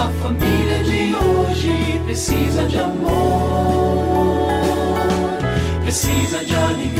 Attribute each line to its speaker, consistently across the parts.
Speaker 1: A família de hoje precisa de amor, precisa de alegria.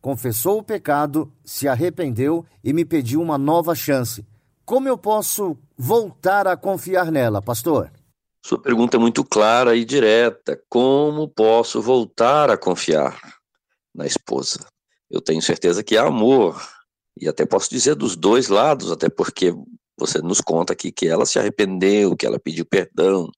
Speaker 2: confessou o pecado, se arrependeu e me pediu uma nova chance. Como eu posso voltar a confiar nela, pastor?
Speaker 3: Sua pergunta é muito clara e direta. Como posso voltar a confiar na esposa? Eu tenho certeza que há amor, e até posso dizer dos dois lados, até porque você nos conta aqui que ela se arrependeu, que ela pediu perdão.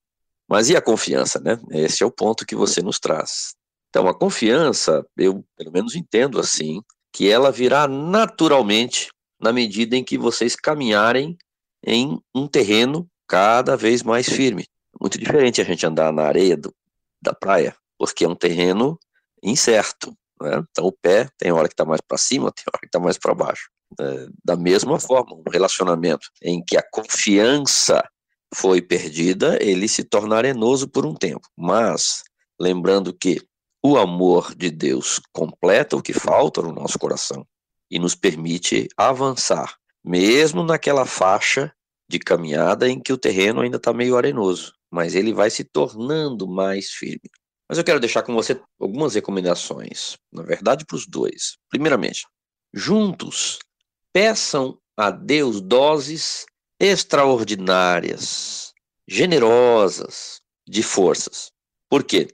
Speaker 3: Mas e a confiança, né? Esse é o ponto que você nos traz. Então, a confiança, eu pelo menos entendo assim, que ela virá naturalmente na medida em que vocês caminharem em um terreno cada vez mais firme. Muito diferente a gente andar na areia do, da praia, porque é um terreno incerto. Né? Então, o pé tem hora que está mais para cima, tem hora que está mais para baixo. É, da mesma forma, um relacionamento em que a confiança foi perdida, ele se torna arenoso por um tempo. Mas, lembrando que o amor de Deus completa o que falta no nosso coração e nos permite avançar, mesmo naquela faixa de caminhada em que o terreno ainda está meio arenoso, mas ele vai se tornando mais firme. Mas eu quero deixar com você algumas recomendações, na verdade, para os dois. Primeiramente, juntos, peçam a Deus doses extraordinárias, generosas de forças. Por quê?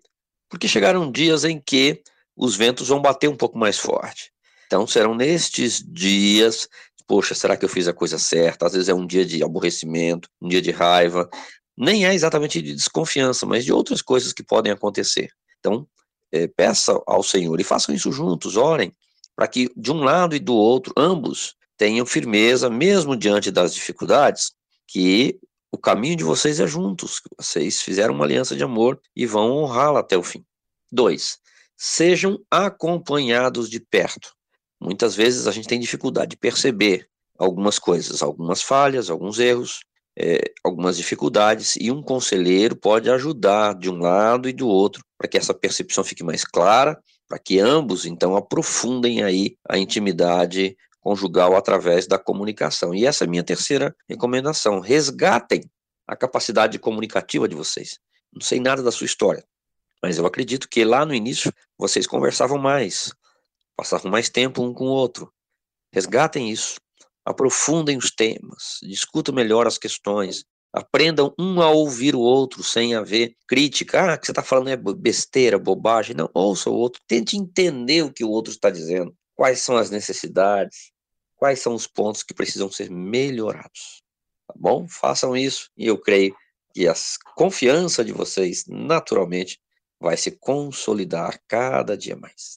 Speaker 3: Porque chegaram dias em que os ventos vão bater um pouco mais forte. Então serão nestes dias, poxa, será que eu fiz a coisa certa? Às vezes é um dia de aborrecimento, um dia de raiva, nem é exatamente de desconfiança, mas de outras coisas que podem acontecer. Então, é, peça ao Senhor e façam isso juntos, orem, para que de um lado e do outro, ambos tenham firmeza, mesmo diante das dificuldades, que o caminho de vocês é juntos, vocês fizeram uma aliança de amor e vão honrá-la até o fim. Dois, sejam acompanhados de perto. Muitas vezes a gente tem dificuldade de perceber algumas coisas, algumas falhas, alguns erros, é, algumas dificuldades, e um conselheiro pode ajudar de um lado e do outro para que essa percepção fique mais clara, para que ambos então aprofundem aí a intimidade conjugal através da comunicação. E essa é a minha terceira recomendação. Resgatem a capacidade comunicativa de vocês. Não sei nada da sua história, mas eu acredito que lá no início vocês conversavam mais, passavam mais tempo um com o outro. Resgatem isso, aprofundem os temas, discutam melhor as questões, aprendam um a ouvir o outro sem haver crítica. Ah, que você está falando é besteira, bobagem. Não, ouça o outro, tente entender o que o outro está dizendo, quais são as necessidades, quais são os pontos que precisam ser melhorados. Tá bom? Façam isso e eu creio que a confiança de vocês, naturalmente, vai se consolidar cada dia mais.